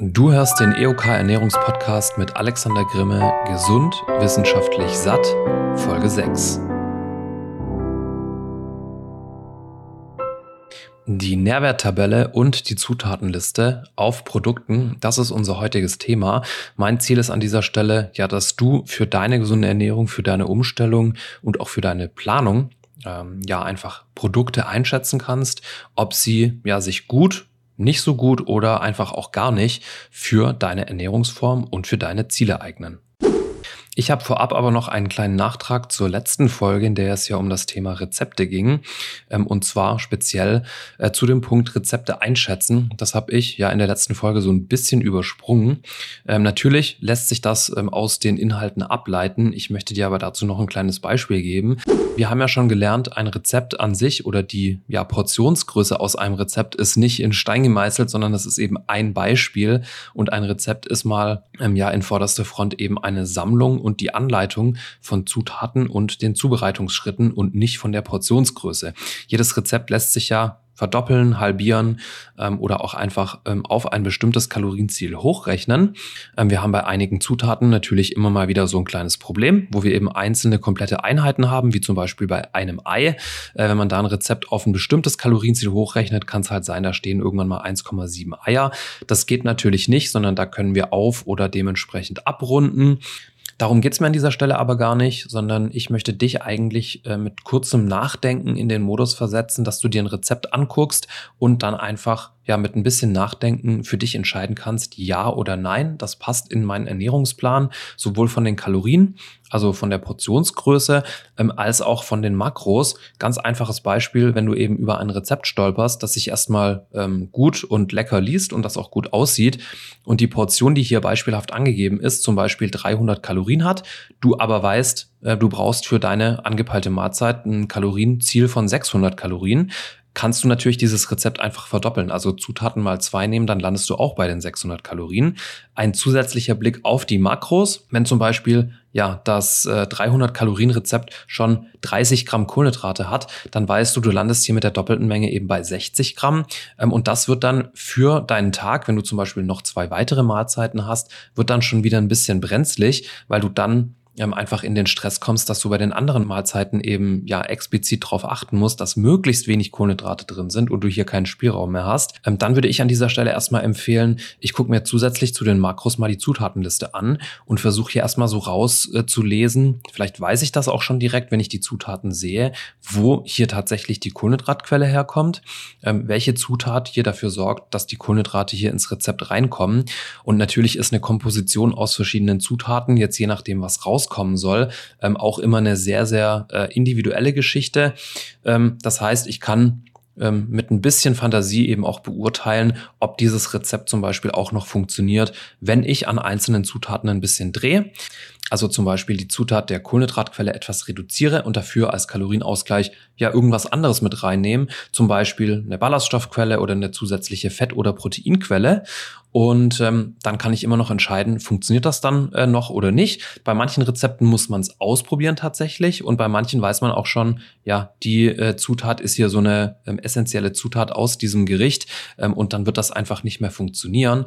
Du hörst den EOK Ernährungspodcast mit Alexander Grimme, gesund, wissenschaftlich satt, Folge 6. Die Nährwerttabelle und die Zutatenliste auf Produkten, das ist unser heutiges Thema. Mein Ziel ist an dieser Stelle ja, dass du für deine gesunde Ernährung, für deine Umstellung und auch für deine Planung ähm, ja einfach Produkte einschätzen kannst, ob sie ja sich gut nicht so gut oder einfach auch gar nicht für deine Ernährungsform und für deine Ziele eignen. Ich habe vorab aber noch einen kleinen Nachtrag zur letzten Folge, in der es ja um das Thema Rezepte ging. Ähm, und zwar speziell äh, zu dem Punkt Rezepte einschätzen. Das habe ich ja in der letzten Folge so ein bisschen übersprungen. Ähm, natürlich lässt sich das ähm, aus den Inhalten ableiten. Ich möchte dir aber dazu noch ein kleines Beispiel geben. Wir haben ja schon gelernt, ein Rezept an sich oder die ja, Portionsgröße aus einem Rezept ist nicht in Stein gemeißelt, sondern das ist eben ein Beispiel. Und ein Rezept ist mal ja in vorderster Front eben eine Sammlung und die Anleitung von Zutaten und den Zubereitungsschritten und nicht von der Portionsgröße. Jedes Rezept lässt sich ja verdoppeln, halbieren ähm, oder auch einfach ähm, auf ein bestimmtes Kalorienziel hochrechnen. Ähm, wir haben bei einigen Zutaten natürlich immer mal wieder so ein kleines Problem, wo wir eben einzelne komplette Einheiten haben, wie zum Beispiel bei einem Ei. Äh, wenn man da ein Rezept auf ein bestimmtes Kalorienziel hochrechnet, kann es halt sein, da stehen irgendwann mal 1,7 Eier. Das geht natürlich nicht, sondern da können wir auf oder dementsprechend abrunden. Darum geht's mir an dieser Stelle aber gar nicht, sondern ich möchte dich eigentlich äh, mit kurzem Nachdenken in den Modus versetzen, dass du dir ein Rezept anguckst und dann einfach ja mit ein bisschen Nachdenken für dich entscheiden kannst, ja oder nein, das passt in meinen Ernährungsplan, sowohl von den Kalorien, also von der Portionsgröße, ähm, als auch von den Makros. Ganz einfaches Beispiel, wenn du eben über ein Rezept stolperst, das sich erstmal ähm, gut und lecker liest und das auch gut aussieht und die Portion, die hier beispielhaft angegeben ist, zum Beispiel 300 Kalorien hat, du aber weißt, äh, du brauchst für deine angepeilte Mahlzeit ein Kalorienziel von 600 Kalorien, kannst du natürlich dieses Rezept einfach verdoppeln. Also Zutaten mal zwei nehmen, dann landest du auch bei den 600 Kalorien. Ein zusätzlicher Blick auf die Makros, wenn zum Beispiel ja das äh, 300 Kalorien Rezept schon 30 Gramm Kohlenhydrate hat, dann weißt du, du landest hier mit der doppelten Menge eben bei 60 Gramm. Ähm, und das wird dann für deinen Tag, wenn du zum Beispiel noch zwei weitere Mahlzeiten hast, wird dann schon wieder ein bisschen brenzlig, weil du dann ähm, einfach in den Stress kommst, dass du bei den anderen Mahlzeiten eben ja explizit darauf achten musst, dass möglichst wenig Kohlenhydrate drin sind und du hier keinen Spielraum mehr hast, ähm, dann würde ich an dieser Stelle erstmal empfehlen, ich gucke mir zusätzlich zu den Makros mal die Zutatenliste an und versuche hier erstmal so rauszulesen. Äh, Vielleicht weiß ich das auch schon direkt, wenn ich die Zutaten sehe, wo hier tatsächlich die Kohlenhydratquelle herkommt, ähm, welche Zutat hier dafür sorgt, dass die Kohlenhydrate hier ins Rezept reinkommen. Und natürlich ist eine Komposition aus verschiedenen Zutaten, jetzt je nachdem, was rauskommt, rauskommen soll, ähm, auch immer eine sehr, sehr äh, individuelle Geschichte. Ähm, das heißt, ich kann ähm, mit ein bisschen Fantasie eben auch beurteilen, ob dieses Rezept zum Beispiel auch noch funktioniert, wenn ich an einzelnen Zutaten ein bisschen drehe. Also zum Beispiel die Zutat der Kohlenhydratquelle etwas reduziere und dafür als Kalorienausgleich ja irgendwas anderes mit reinnehmen. Zum Beispiel eine Ballaststoffquelle oder eine zusätzliche Fett- oder Proteinquelle. Und ähm, dann kann ich immer noch entscheiden, funktioniert das dann äh, noch oder nicht. Bei manchen Rezepten muss man es ausprobieren tatsächlich und bei manchen weiß man auch schon, ja, die äh, Zutat ist hier so eine ähm, essentielle Zutat aus diesem Gericht ähm, und dann wird das einfach nicht mehr funktionieren.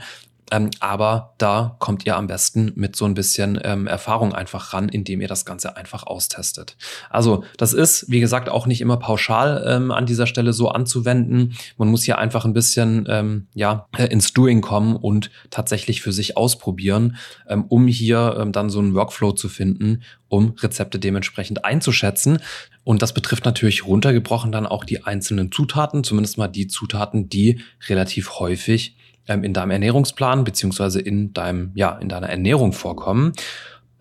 Ähm, aber da kommt ihr am besten mit so ein bisschen ähm, Erfahrung einfach ran, indem ihr das Ganze einfach austestet. Also das ist, wie gesagt, auch nicht immer pauschal ähm, an dieser Stelle so anzuwenden. Man muss hier einfach ein bisschen ähm, ja, äh, ins Doing kommen und tatsächlich für sich ausprobieren, ähm, um hier ähm, dann so einen Workflow zu finden, um Rezepte dementsprechend einzuschätzen. Und das betrifft natürlich runtergebrochen dann auch die einzelnen Zutaten, zumindest mal die Zutaten, die relativ häufig ähm, in deinem Ernährungsplan beziehungsweise in deinem, ja, in deiner Ernährung vorkommen.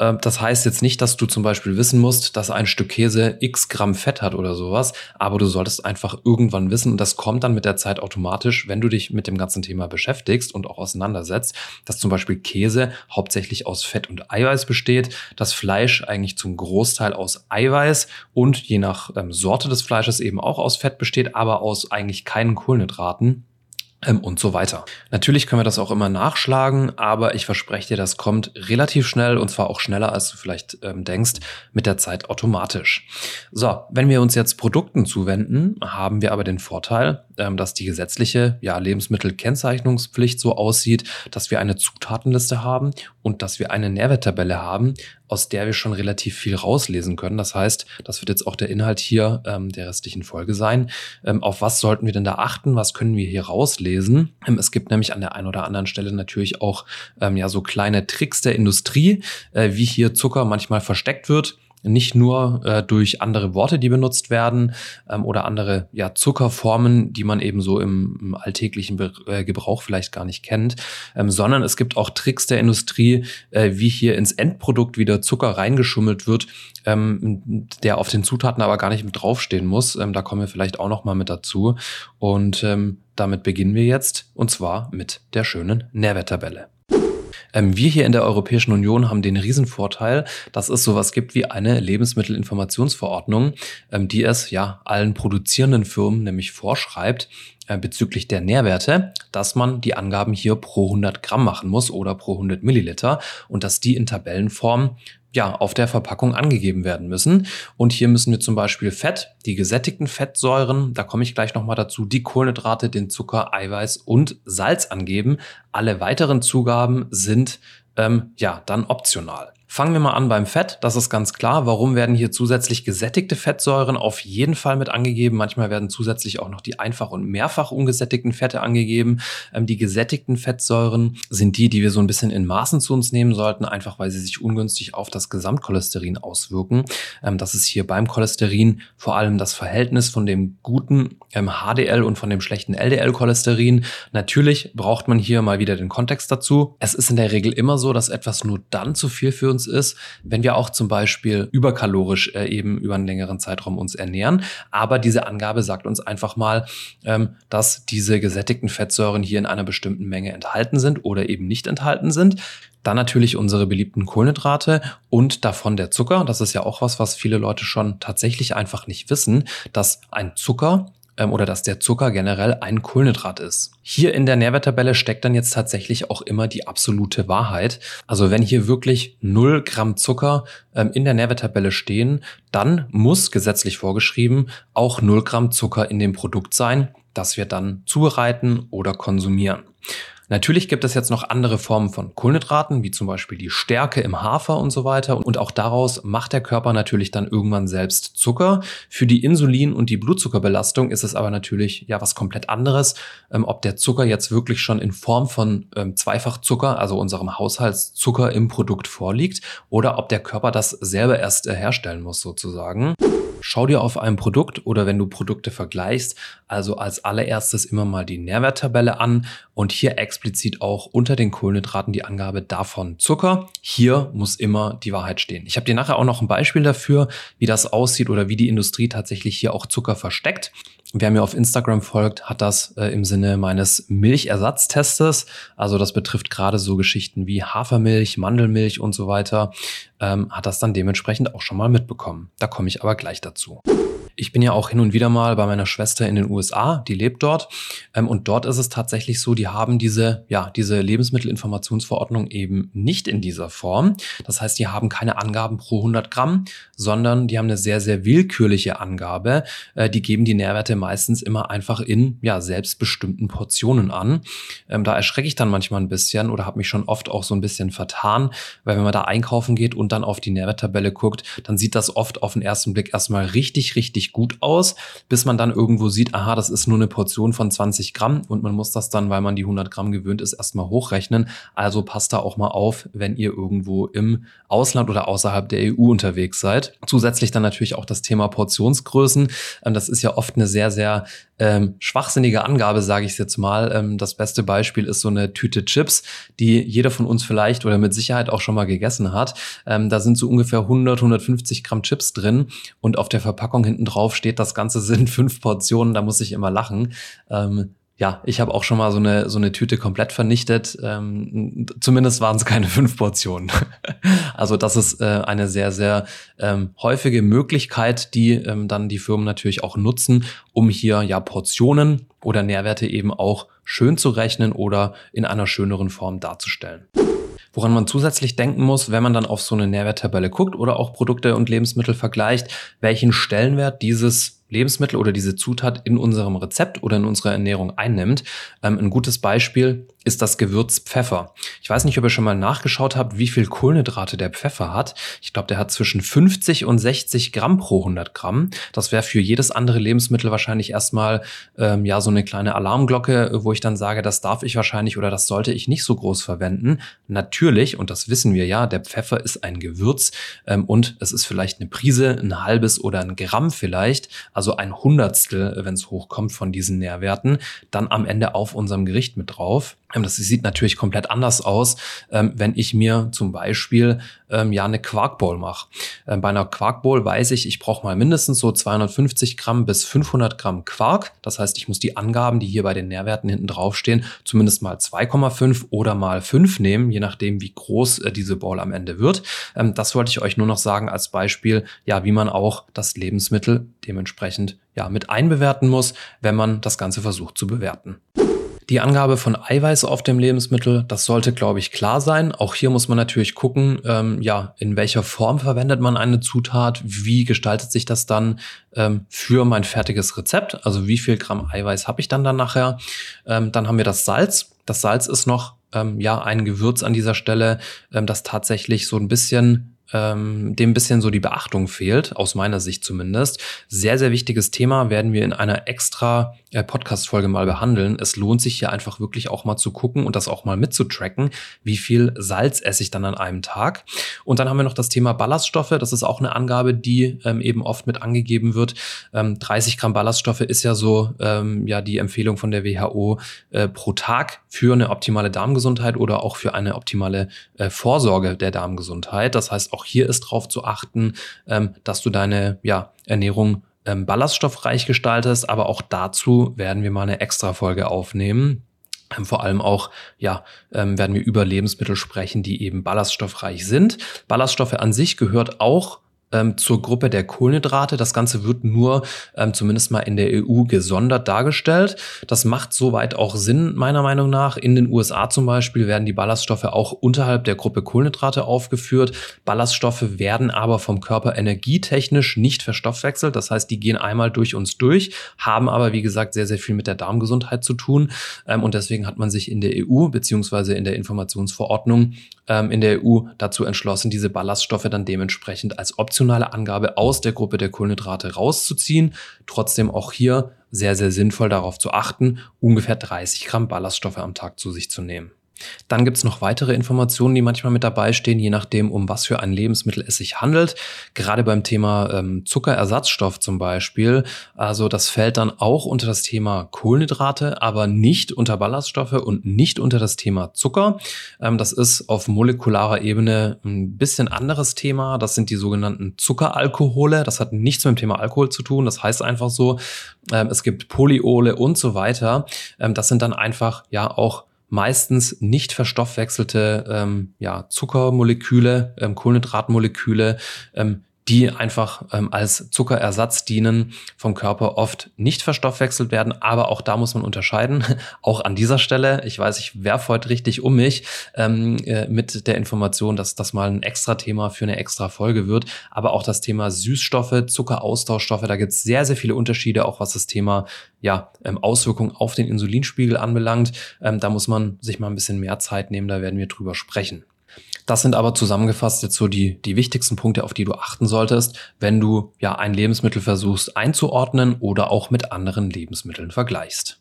Ähm, das heißt jetzt nicht, dass du zum Beispiel wissen musst, dass ein Stück Käse x Gramm Fett hat oder sowas, aber du solltest einfach irgendwann wissen, und das kommt dann mit der Zeit automatisch, wenn du dich mit dem ganzen Thema beschäftigst und auch auseinandersetzt, dass zum Beispiel Käse hauptsächlich aus Fett und Eiweiß besteht, das Fleisch eigentlich zum Großteil aus Eiweiß und je nach ähm, Sorte des Fleisches eben auch aus Fett besteht, aber aus eigentlich keinen Kohlenhydraten. Ähm, und so weiter. Natürlich können wir das auch immer nachschlagen, aber ich verspreche dir, das kommt relativ schnell und zwar auch schneller, als du vielleicht ähm, denkst, mit der Zeit automatisch. So, wenn wir uns jetzt Produkten zuwenden, haben wir aber den Vorteil, ähm, dass die gesetzliche ja, Lebensmittelkennzeichnungspflicht so aussieht, dass wir eine Zutatenliste haben und dass wir eine Nährwerttabelle haben, aus der wir schon relativ viel rauslesen können. Das heißt, das wird jetzt auch der Inhalt hier ähm, der restlichen Folge sein. Ähm, auf was sollten wir denn da achten? Was können wir hier rauslesen? Ähm, es gibt nämlich an der einen oder anderen Stelle natürlich auch ähm, ja so kleine Tricks der Industrie, äh, wie hier Zucker manchmal versteckt wird nicht nur äh, durch andere Worte, die benutzt werden ähm, oder andere ja, Zuckerformen, die man eben so im, im alltäglichen Be äh, Gebrauch vielleicht gar nicht kennt, ähm, sondern es gibt auch Tricks der Industrie, äh, wie hier ins Endprodukt wieder Zucker reingeschummelt wird, ähm, der auf den Zutaten aber gar nicht mit draufstehen muss. Ähm, da kommen wir vielleicht auch noch mal mit dazu. Und ähm, damit beginnen wir jetzt und zwar mit der schönen Nährwerttabelle. Ähm, wir hier in der Europäischen Union haben den Riesenvorteil, dass es sowas gibt wie eine Lebensmittelinformationsverordnung, ähm, die es ja allen produzierenden Firmen nämlich vorschreibt, bezüglich der Nährwerte, dass man die Angaben hier pro 100 Gramm machen muss oder pro 100 Milliliter und dass die in Tabellenform ja, auf der Verpackung angegeben werden müssen. Und hier müssen wir zum Beispiel Fett, die gesättigten Fettsäuren, da komme ich gleich nochmal dazu, die Kohlenhydrate, den Zucker, Eiweiß und Salz angeben. Alle weiteren Zugaben sind ähm, ja dann optional. Fangen wir mal an beim Fett. Das ist ganz klar. Warum werden hier zusätzlich gesättigte Fettsäuren auf jeden Fall mit angegeben? Manchmal werden zusätzlich auch noch die einfach und mehrfach ungesättigten Fette angegeben. Ähm, die gesättigten Fettsäuren sind die, die wir so ein bisschen in Maßen zu uns nehmen sollten, einfach weil sie sich ungünstig auf das Gesamtcholesterin auswirken. Ähm, das ist hier beim Cholesterin vor allem das Verhältnis von dem guten ähm, HDL und von dem schlechten LDL-Cholesterin. Natürlich braucht man hier mal wieder den Kontext dazu. Es ist in der Regel immer so, dass etwas nur dann zu viel für uns uns ist, wenn wir auch zum Beispiel überkalorisch äh, eben über einen längeren Zeitraum uns ernähren. Aber diese Angabe sagt uns einfach mal, ähm, dass diese gesättigten Fettsäuren hier in einer bestimmten Menge enthalten sind oder eben nicht enthalten sind. Dann natürlich unsere beliebten Kohlenhydrate und davon der Zucker. Das ist ja auch was, was viele Leute schon tatsächlich einfach nicht wissen, dass ein Zucker ähm, oder dass der Zucker generell ein Kohlenhydrat ist. Hier in der Nährwerttabelle steckt dann jetzt tatsächlich auch immer die absolute Wahrheit. Also wenn hier wirklich 0 Gramm Zucker ähm, in der Nährwerttabelle stehen, dann muss gesetzlich vorgeschrieben auch 0 Gramm Zucker in dem Produkt sein, das wir dann zubereiten oder konsumieren. Natürlich gibt es jetzt noch andere Formen von Kohlenhydraten, wie zum Beispiel die Stärke im Hafer und so weiter. Und auch daraus macht der Körper natürlich dann irgendwann selbst Zucker. Für die Insulin- und die Blutzuckerbelastung ist es aber natürlich ja was komplett anderes, ähm, ob der Zucker jetzt wirklich schon in Form von ähm, Zweifachzucker, also unserem Haushaltszucker im Produkt vorliegt, oder ob der Körper das selber erst äh, herstellen muss sozusagen. Schau dir auf einem Produkt oder wenn du Produkte vergleichst, also als allererstes immer mal die Nährwerttabelle an und hier auch unter den Kohlenhydraten die Angabe davon Zucker. Hier muss immer die Wahrheit stehen. Ich habe dir nachher auch noch ein Beispiel dafür, wie das aussieht oder wie die Industrie tatsächlich hier auch Zucker versteckt. Wer mir auf Instagram folgt, hat das äh, im Sinne meines Milchersatztestes. Also das betrifft gerade so Geschichten wie Hafermilch, Mandelmilch und so weiter. Ähm, hat das dann dementsprechend auch schon mal mitbekommen. Da komme ich aber gleich dazu. Ich bin ja auch hin und wieder mal bei meiner Schwester in den USA, die lebt dort. Ähm, und dort ist es tatsächlich so, die haben diese, ja, diese Lebensmittelinformationsverordnung eben nicht in dieser Form. Das heißt, die haben keine Angaben pro 100 Gramm, sondern die haben eine sehr, sehr willkürliche Angabe. Äh, die geben die Nährwerte meistens immer einfach in, ja, selbstbestimmten Portionen an. Ähm, da erschrecke ich dann manchmal ein bisschen oder habe mich schon oft auch so ein bisschen vertan, weil wenn man da einkaufen geht und dann auf die Nährwerttabelle guckt, dann sieht das oft auf den ersten Blick erstmal richtig, richtig gut aus, bis man dann irgendwo sieht, aha, das ist nur eine Portion von 20 Gramm und man muss das dann, weil man die 100 Gramm gewöhnt ist, erstmal hochrechnen. Also passt da auch mal auf, wenn ihr irgendwo im Ausland oder außerhalb der EU unterwegs seid. Zusätzlich dann natürlich auch das Thema Portionsgrößen. Ähm, das ist ja oft eine sehr, sehr ähm, schwachsinnige Angabe, sage ich jetzt mal. Ähm, das beste Beispiel ist so eine Tüte Chips, die jeder von uns vielleicht oder mit Sicherheit auch schon mal gegessen hat. Ähm, da sind so ungefähr 100, 150 Gramm Chips drin und auf der Verpackung hinten drauf steht, das Ganze sind fünf Portionen. Da muss ich immer lachen. Ähm, ja, ich habe auch schon mal so eine, so eine Tüte komplett vernichtet. Ähm, zumindest waren es keine fünf Portionen. also das ist äh, eine sehr, sehr ähm, häufige Möglichkeit, die ähm, dann die Firmen natürlich auch nutzen, um hier ja Portionen oder Nährwerte eben auch schön zu rechnen oder in einer schöneren Form darzustellen. Woran man zusätzlich denken muss, wenn man dann auf so eine Nährwerttabelle guckt oder auch Produkte und Lebensmittel vergleicht, welchen Stellenwert dieses Lebensmittel oder diese Zutat in unserem Rezept oder in unserer Ernährung einnimmt. Ähm, ein gutes Beispiel ist das Gewürz Pfeffer. Ich weiß nicht, ob ihr schon mal nachgeschaut habt, wie viel Kohlenhydrate der Pfeffer hat. Ich glaube, der hat zwischen 50 und 60 Gramm pro 100 Gramm. Das wäre für jedes andere Lebensmittel wahrscheinlich erstmal ähm, ja so eine kleine Alarmglocke, wo ich dann sage, das darf ich wahrscheinlich oder das sollte ich nicht so groß verwenden. Natürlich, und das wissen wir ja, der Pfeffer ist ein Gewürz ähm, und es ist vielleicht eine Prise, ein halbes oder ein Gramm vielleicht also ein Hundertstel, wenn es hochkommt von diesen Nährwerten, dann am Ende auf unserem Gericht mit drauf. Ähm, das sieht natürlich komplett anders aus, ähm, wenn ich mir zum Beispiel ähm, ja eine Quarkbowl mache. bei einer Quarkbowl weiß ich, ich brauche mal mindestens so 250 Gramm bis 500 Gramm Quark. Das heißt, ich muss die Angaben, die hier bei den Nährwerten hinten draufstehen, zumindest mal 2,5 oder mal 5 nehmen, je nachdem, wie groß äh, diese Bowl am Ende wird. das wollte ich euch nur noch sagen als Beispiel, ja, wie man auch das Lebensmittel dementsprechend ja mit einbewerten muss, wenn man das Ganze versucht zu bewerten. Die Angabe von Eiweiß auf dem Lebensmittel, das sollte, glaube ich, klar sein. Auch hier muss man natürlich gucken, ähm, ja, in welcher Form verwendet man eine Zutat, wie gestaltet sich das dann ähm, für mein fertiges Rezept, also wie viel Gramm Eiweiß habe ich dann dann nachher. Ähm, dann haben wir das Salz. Das Salz ist noch ähm, ja ein Gewürz an dieser Stelle, ähm, das tatsächlich so ein bisschen ähm, dem bisschen so die Beachtung fehlt, aus meiner Sicht zumindest. Sehr, sehr wichtiges Thema werden wir in einer extra äh, Podcast-Folge mal behandeln. Es lohnt sich hier einfach wirklich auch mal zu gucken und das auch mal mitzutracken, wie viel Salz esse ich dann an einem Tag. Und dann haben wir noch das Thema Ballaststoffe. Das ist auch eine Angabe, die ähm, eben oft mit angegeben wird. Ähm, 30 Gramm Ballaststoffe ist ja so ähm, ja die Empfehlung von der WHO äh, pro Tag für eine optimale Darmgesundheit oder auch für eine optimale äh, Vorsorge der Darmgesundheit. Das heißt, auch hier ist darauf zu achten, ähm, dass du deine ja, Ernährung ähm, ballaststoffreich gestaltest, aber auch dazu werden wir mal eine extra Folge aufnehmen. Ähm, vor allem auch, ja, ähm, werden wir über Lebensmittel sprechen, die eben ballaststoffreich sind. Ballaststoffe an sich gehört auch ähm, zur Gruppe der Kohlenhydrate. Das Ganze wird nur ähm, zumindest mal in der EU gesondert dargestellt. Das macht soweit auch Sinn, meiner Meinung nach. In den USA zum Beispiel werden die Ballaststoffe auch unterhalb der Gruppe Kohlenhydrate aufgeführt. Ballaststoffe werden aber vom Körper energietechnisch nicht verstoffwechselt. Das heißt, die gehen einmal durch uns durch, haben aber, wie gesagt, sehr, sehr viel mit der Darmgesundheit zu tun. Ähm, und deswegen hat man sich in der EU beziehungsweise in der Informationsverordnung ähm, in der EU dazu entschlossen, diese Ballaststoffe dann dementsprechend als optionale Angabe aus der Gruppe der Kohlenhydrate rauszuziehen. Trotzdem auch hier sehr, sehr sinnvoll darauf zu achten, ungefähr 30 Gramm Ballaststoffe am Tag zu sich zu nehmen. Dann gibt's noch weitere Informationen, die manchmal mit dabei stehen, je nachdem, um was für ein Lebensmittel es sich handelt. Gerade beim Thema ähm, Zuckerersatzstoff zum Beispiel. Also das fällt dann auch unter das Thema Kohlenhydrate, aber nicht unter Ballaststoffe und nicht unter das Thema Zucker. Ähm, das ist auf molekularer Ebene ein bisschen anderes Thema. Das sind die sogenannten Zuckeralkohole. Das hat nichts mit dem Thema Alkohol zu tun. Das heißt einfach so, ähm, es gibt Polyole und so weiter. Ähm, das sind dann einfach ja auch meistens nicht verstoffwechselte ähm, ja, Zuckermoleküle, ähm, Kohlenhydratmoleküle, ähm, die einfach ähm, als Zuckerersatz dienen, vom Körper oft nicht verstoffwechselt werden. Aber auch da muss man unterscheiden. auch an dieser Stelle, ich weiß, ich werfe heute richtig um mich ähm, äh, mit der Information, dass das mal ein extra Thema für eine extra Folge wird. Aber auch das Thema Süßstoffe, Zuckeraustauschstoffe, da gibt es sehr, sehr viele Unterschiede, auch was das Thema ja, ähm, Auswirkungen auf den Insulinspiegel anbelangt. Ähm, da muss man sich mal ein bisschen mehr Zeit nehmen, da werden wir drüber sprechen. Das sind aber zusammengefasst jetzt so die, die wichtigsten Punkte, auf die du achten solltest, wenn du ja ein Lebensmittel versuchst einzuordnen oder auch mit anderen Lebensmitteln vergleichst.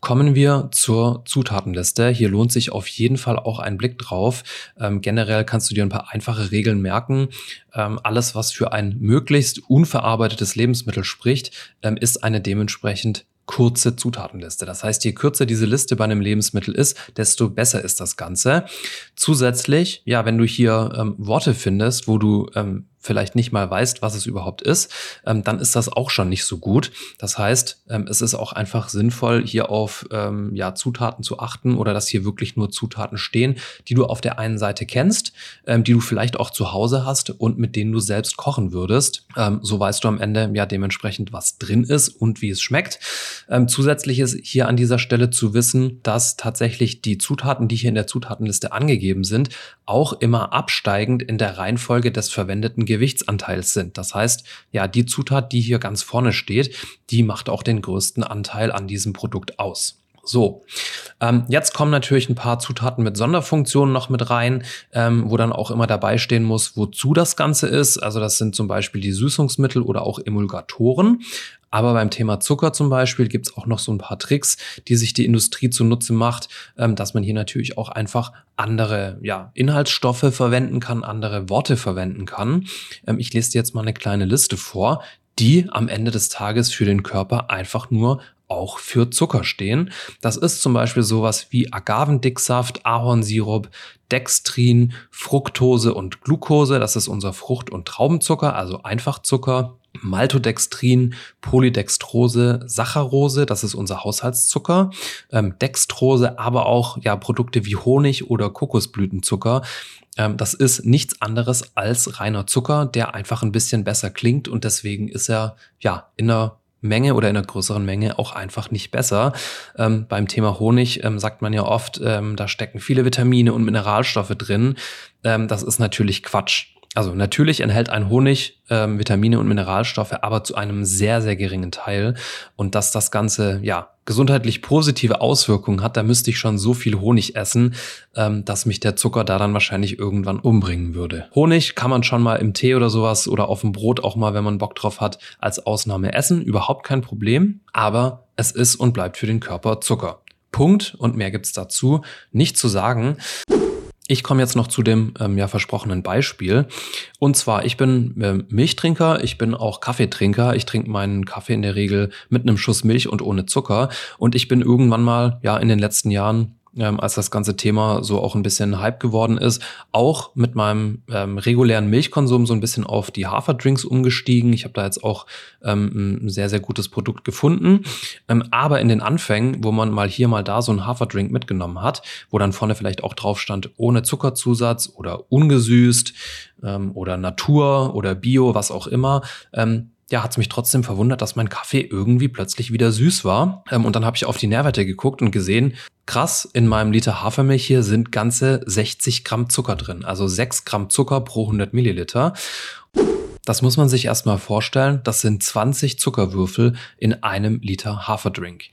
Kommen wir zur Zutatenliste. Hier lohnt sich auf jeden Fall auch ein Blick drauf. Ähm, generell kannst du dir ein paar einfache Regeln merken. Ähm, alles, was für ein möglichst unverarbeitetes Lebensmittel spricht, ähm, ist eine dementsprechend kurze Zutatenliste. Das heißt, je kürzer diese Liste bei einem Lebensmittel ist, desto besser ist das Ganze. Zusätzlich, ja, wenn du hier ähm, Worte findest, wo du ähm, vielleicht nicht mal weißt, was es überhaupt ist, ähm, dann ist das auch schon nicht so gut. Das heißt, ähm, es ist auch einfach sinnvoll, hier auf ähm, ja, Zutaten zu achten oder dass hier wirklich nur Zutaten stehen, die du auf der einen Seite kennst, ähm, die du vielleicht auch zu Hause hast und mit denen du selbst kochen würdest. Ähm, so weißt du am Ende ja dementsprechend, was drin ist und wie es schmeckt. Ähm, zusätzlich ist hier an dieser Stelle zu wissen, dass tatsächlich die Zutaten, die hier in der Zutatenliste angegeben sind, auch immer absteigend in der Reihenfolge des verwendeten Gewichtsanteils sind. Das heißt, ja, die Zutat, die hier ganz vorne steht, die macht auch den größten Anteil an diesem Produkt aus. So, ähm, jetzt kommen natürlich ein paar Zutaten mit Sonderfunktionen noch mit rein, ähm, wo dann auch immer dabei stehen muss, wozu das Ganze ist. Also das sind zum Beispiel die Süßungsmittel oder auch Emulgatoren. Aber beim Thema Zucker zum Beispiel gibt es auch noch so ein paar Tricks, die sich die Industrie zunutze macht, ähm, dass man hier natürlich auch einfach andere ja, Inhaltsstoffe verwenden kann, andere Worte verwenden kann. Ähm, ich lese dir jetzt mal eine kleine Liste vor, die am Ende des Tages für den Körper einfach nur auch für Zucker stehen. Das ist zum Beispiel sowas wie Agavendicksaft, Ahornsirup, Dextrin, Fructose und Glucose. Das ist unser Frucht- und Traubenzucker, also Einfachzucker. Maltodextrin, Polydextrose, Saccharose, das ist unser Haushaltszucker, ähm, Dextrose, aber auch ja Produkte wie Honig oder Kokosblütenzucker. Ähm, das ist nichts anderes als reiner Zucker, der einfach ein bisschen besser klingt und deswegen ist er ja in einer Menge oder in einer größeren Menge auch einfach nicht besser. Ähm, beim Thema Honig ähm, sagt man ja oft, ähm, da stecken viele Vitamine und Mineralstoffe drin. Ähm, das ist natürlich Quatsch. Also natürlich enthält ein Honig ähm, Vitamine und Mineralstoffe, aber zu einem sehr, sehr geringen Teil. Und dass das Ganze ja gesundheitlich positive Auswirkungen hat, da müsste ich schon so viel Honig essen, ähm, dass mich der Zucker da dann wahrscheinlich irgendwann umbringen würde. Honig kann man schon mal im Tee oder sowas oder auf dem Brot auch mal, wenn man Bock drauf hat, als Ausnahme essen. Überhaupt kein Problem. Aber es ist und bleibt für den Körper Zucker. Punkt. Und mehr gibt's dazu nicht zu sagen. Ich komme jetzt noch zu dem ähm, ja versprochenen Beispiel. Und zwar, ich bin äh, Milchtrinker, ich bin auch Kaffeetrinker. Ich trinke meinen Kaffee in der Regel mit einem Schuss Milch und ohne Zucker. Und ich bin irgendwann mal, ja, in den letzten Jahren ähm, als das ganze Thema so auch ein bisschen Hype geworden ist, auch mit meinem ähm, regulären Milchkonsum so ein bisschen auf die Haferdrinks umgestiegen. Ich habe da jetzt auch ähm, ein sehr, sehr gutes Produkt gefunden. Ähm, aber in den Anfängen, wo man mal hier, mal da so einen Haferdrink mitgenommen hat, wo dann vorne vielleicht auch drauf stand, ohne Zuckerzusatz oder ungesüßt ähm, oder Natur oder Bio, was auch immer, ähm, ja, hat es mich trotzdem verwundert, dass mein Kaffee irgendwie plötzlich wieder süß war. Ähm, und dann habe ich auf die Nährwerte geguckt und gesehen, krass, in meinem Liter Hafermilch hier sind ganze 60 Gramm Zucker drin. Also 6 Gramm Zucker pro 100 Milliliter. Das muss man sich erstmal vorstellen. Das sind 20 Zuckerwürfel in einem Liter Haferdrink.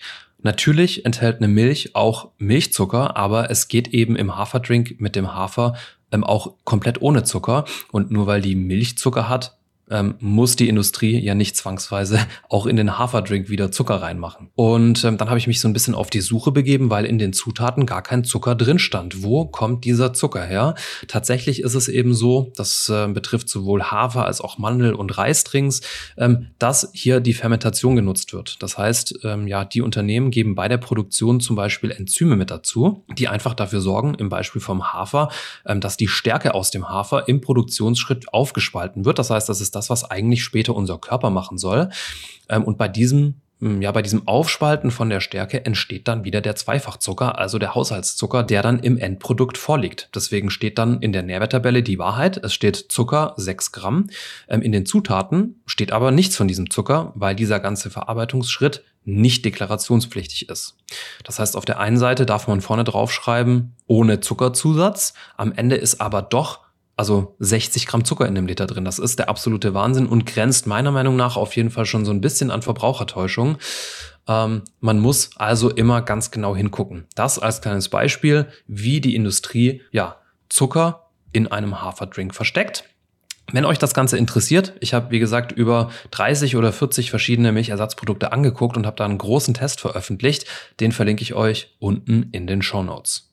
Natürlich enthält eine Milch auch Milchzucker, aber es geht eben im Haferdrink mit dem Hafer ähm, auch komplett ohne Zucker. Und nur weil die Milch Zucker hat, ähm, muss die Industrie ja nicht zwangsweise auch in den Haferdrink wieder Zucker reinmachen. Und ähm, dann habe ich mich so ein bisschen auf die Suche begeben, weil in den Zutaten gar kein Zucker drin stand. Wo kommt dieser Zucker her? Tatsächlich ist es eben so, das äh, betrifft sowohl Hafer als auch Mandel- und Reisdrinks, ähm, dass hier die Fermentation genutzt wird. Das heißt, ähm, ja, die Unternehmen geben bei der Produktion zum Beispiel Enzyme mit dazu, die einfach dafür sorgen, im Beispiel vom Hafer, ähm, dass die Stärke aus dem Hafer im Produktionsschritt aufgespalten wird. Das heißt, das ist das, was eigentlich später unser Körper machen soll. Ähm, und bei diesem hm, ja, bei diesem Aufspalten von der Stärke entsteht dann wieder der Zweifachzucker, also der Haushaltszucker, der dann im Endprodukt vorliegt. Deswegen steht dann in der Nährwerttabelle die Wahrheit. Es steht Zucker 6 Gramm. Ähm, in den Zutaten steht aber nichts von diesem Zucker, weil dieser ganze Verarbeitungsschritt nicht deklarationspflichtig ist. Das heißt, auf der einen Seite darf man vorne draufschreiben, ohne Zuckerzusatz. Am Ende ist aber doch also 60 Gramm Zucker in dem Liter drin. Das ist der absolute Wahnsinn und grenzt meiner Meinung nach auf jeden Fall schon so ein bisschen an Verbrauchertäuschung. Ähm, man muss also immer ganz genau hingucken. Das als kleines Beispiel, wie die Industrie ja Zucker in einem Haferdrink versteckt. Wenn euch das Ganze interessiert, ich habe wie gesagt über 30 oder 40 verschiedene Milchersatzprodukte angeguckt und habe da einen großen Test veröffentlicht. Den verlinke ich euch unten in den Show Notes.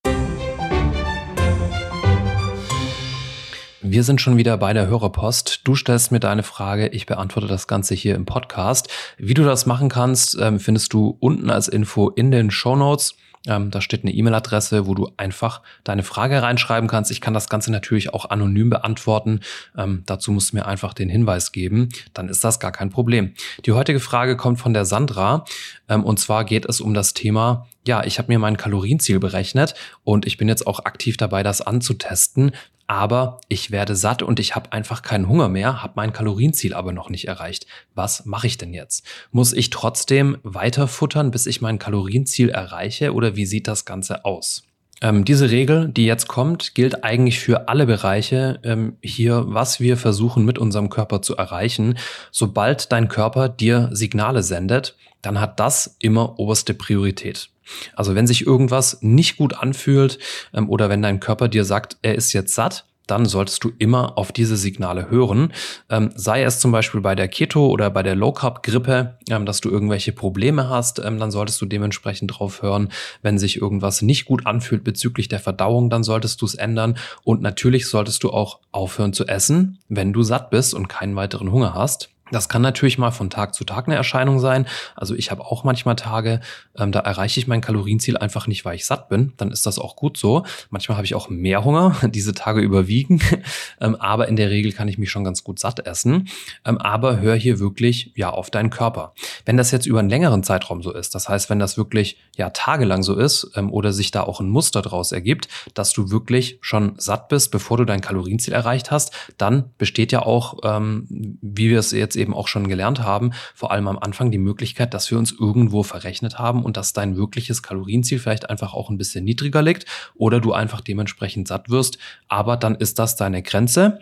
Wir sind schon wieder bei der Hörerpost. Du stellst mir deine Frage, ich beantworte das Ganze hier im Podcast. Wie du das machen kannst, ähm, findest du unten als Info in den Show Notes. Ähm, da steht eine E-Mail-Adresse, wo du einfach deine Frage reinschreiben kannst. Ich kann das Ganze natürlich auch anonym beantworten. Ähm, dazu musst du mir einfach den Hinweis geben. Dann ist das gar kein Problem. Die heutige Frage kommt von der Sandra. Und zwar geht es um das Thema, ja, ich habe mir mein Kalorienziel berechnet und ich bin jetzt auch aktiv dabei, das anzutesten aber ich werde satt und ich habe einfach keinen Hunger mehr, habe mein Kalorienziel aber noch nicht erreicht. Was mache ich denn jetzt? Muss ich trotzdem weiter futtern, bis ich mein Kalorienziel erreiche oder wie sieht das Ganze aus? Ähm, diese Regel, die jetzt kommt, gilt eigentlich für alle Bereiche ähm, hier, was wir versuchen mit unserem Körper zu erreichen. Sobald dein Körper dir Signale sendet, dann hat das immer oberste Priorität. Also wenn sich irgendwas nicht gut anfühlt ähm, oder wenn dein Körper dir sagt, er ist jetzt satt, dann solltest du immer auf diese Signale hören. Ähm, sei es zum Beispiel bei der Keto oder bei der Low Carb Grippe, ähm, dass du irgendwelche Probleme hast, ähm, dann solltest du dementsprechend drauf hören. Wenn sich irgendwas nicht gut anfühlt bezüglich der Verdauung, dann solltest du es ändern. Und natürlich solltest du auch aufhören zu essen, wenn du satt bist und keinen weiteren Hunger hast. Das kann natürlich mal von Tag zu Tag eine Erscheinung sein. Also ich habe auch manchmal Tage, ähm, da erreiche ich mein Kalorienziel einfach nicht, weil ich satt bin. Dann ist das auch gut so. Manchmal habe ich auch mehr Hunger. Diese Tage überwiegen. ähm, aber in der Regel kann ich mich schon ganz gut satt essen. Ähm, aber hör hier wirklich ja auf deinen Körper. Wenn das jetzt über einen längeren Zeitraum so ist, das heißt, wenn das wirklich ja tagelang so ist ähm, oder sich da auch ein Muster draus ergibt, dass du wirklich schon satt bist, bevor du dein Kalorienziel erreicht hast, dann besteht ja auch, ähm, wie wir es jetzt jetzt eben auch schon gelernt haben, vor allem am Anfang die Möglichkeit, dass wir uns irgendwo verrechnet haben und dass dein wirkliches Kalorienziel vielleicht einfach auch ein bisschen niedriger liegt oder du einfach dementsprechend satt wirst. Aber dann ist das deine Grenze.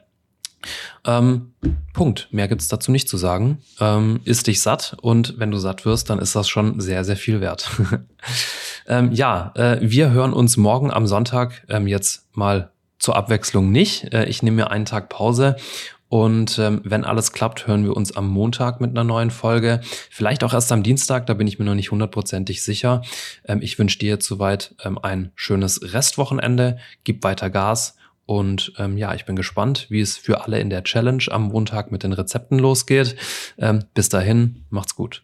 Ähm, Punkt. Mehr gibt es dazu nicht zu sagen. Ähm, isst dich satt und wenn du satt wirst, dann ist das schon sehr, sehr viel wert. ähm, ja, äh, wir hören uns morgen am Sonntag ähm, jetzt mal zur Abwechslung nicht. Äh, ich nehme mir einen Tag Pause und ähm, wenn alles klappt, hören wir uns am Montag mit einer neuen Folge. Vielleicht auch erst am Dienstag, da bin ich mir noch nicht hundertprozentig sicher. Ähm, ich wünsche dir jetzt soweit ähm, ein schönes Restwochenende. Gib weiter Gas. Und ähm, ja, ich bin gespannt, wie es für alle in der Challenge am Montag mit den Rezepten losgeht. Ähm, bis dahin, macht's gut.